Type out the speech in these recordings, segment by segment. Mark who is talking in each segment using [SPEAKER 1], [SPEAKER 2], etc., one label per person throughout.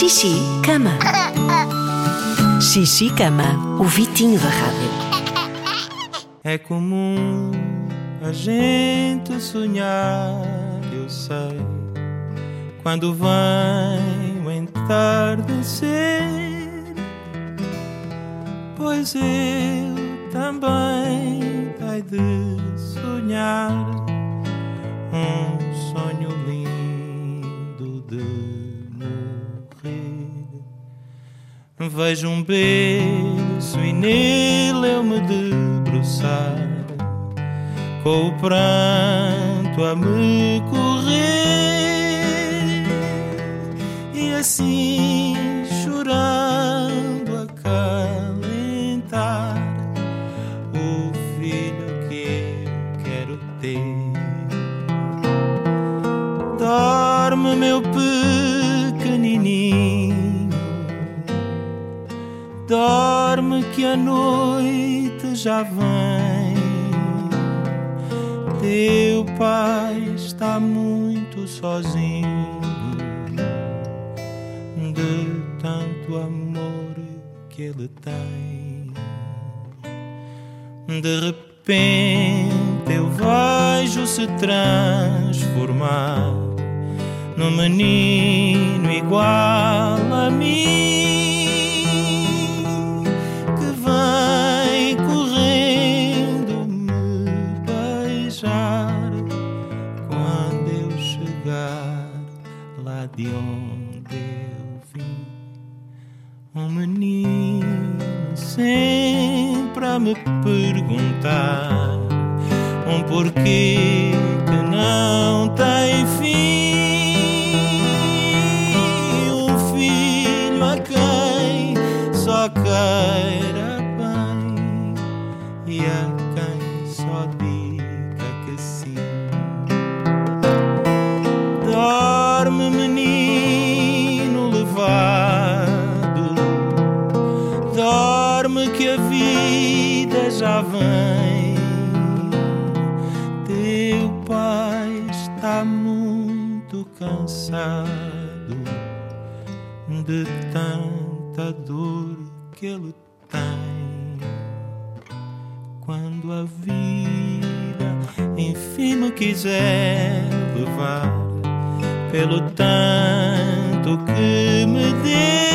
[SPEAKER 1] Xixi, cama. Xixi, cama. O Vitinho da Rádio.
[SPEAKER 2] É comum a gente sonhar, eu sei. Quando vem o entardecer, pois eu também hei de sonhar Vejo um berço e nele eu me debruçar, com o pranto a me correr, e assim chorando acalentar o filho que eu quero ter. Dorme, meu pequenininho. Dorme que a noite já vem. Teu pai está muito sozinho de tanto amor que ele tem. De repente eu vejo se transformar num menino igual a mim chegar lá de onde eu vim. Um menino sempre a me perguntar um porquê que não tem fim. Vida já vem. Teu pai está muito cansado de tanta dor que ele tem. Quando a vida enfim me quiser levar pelo tanto que me deu,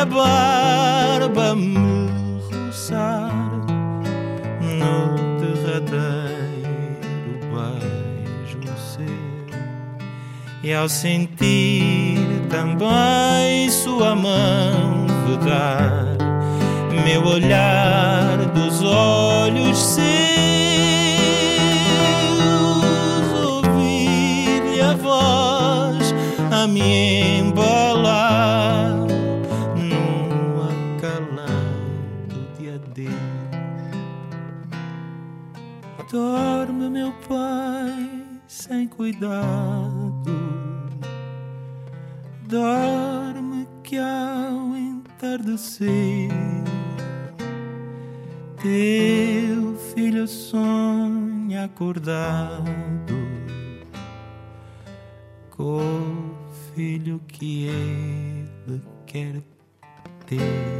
[SPEAKER 2] a barba me roçar no derradeiro beijo seu, e ao sentir também sua mão vedar meu olhar acalanto de adeus. Dorme, meu pai, sem cuidado. Dorme que ao entardecer teu filho sonha acordado com o filho que ele quer ter.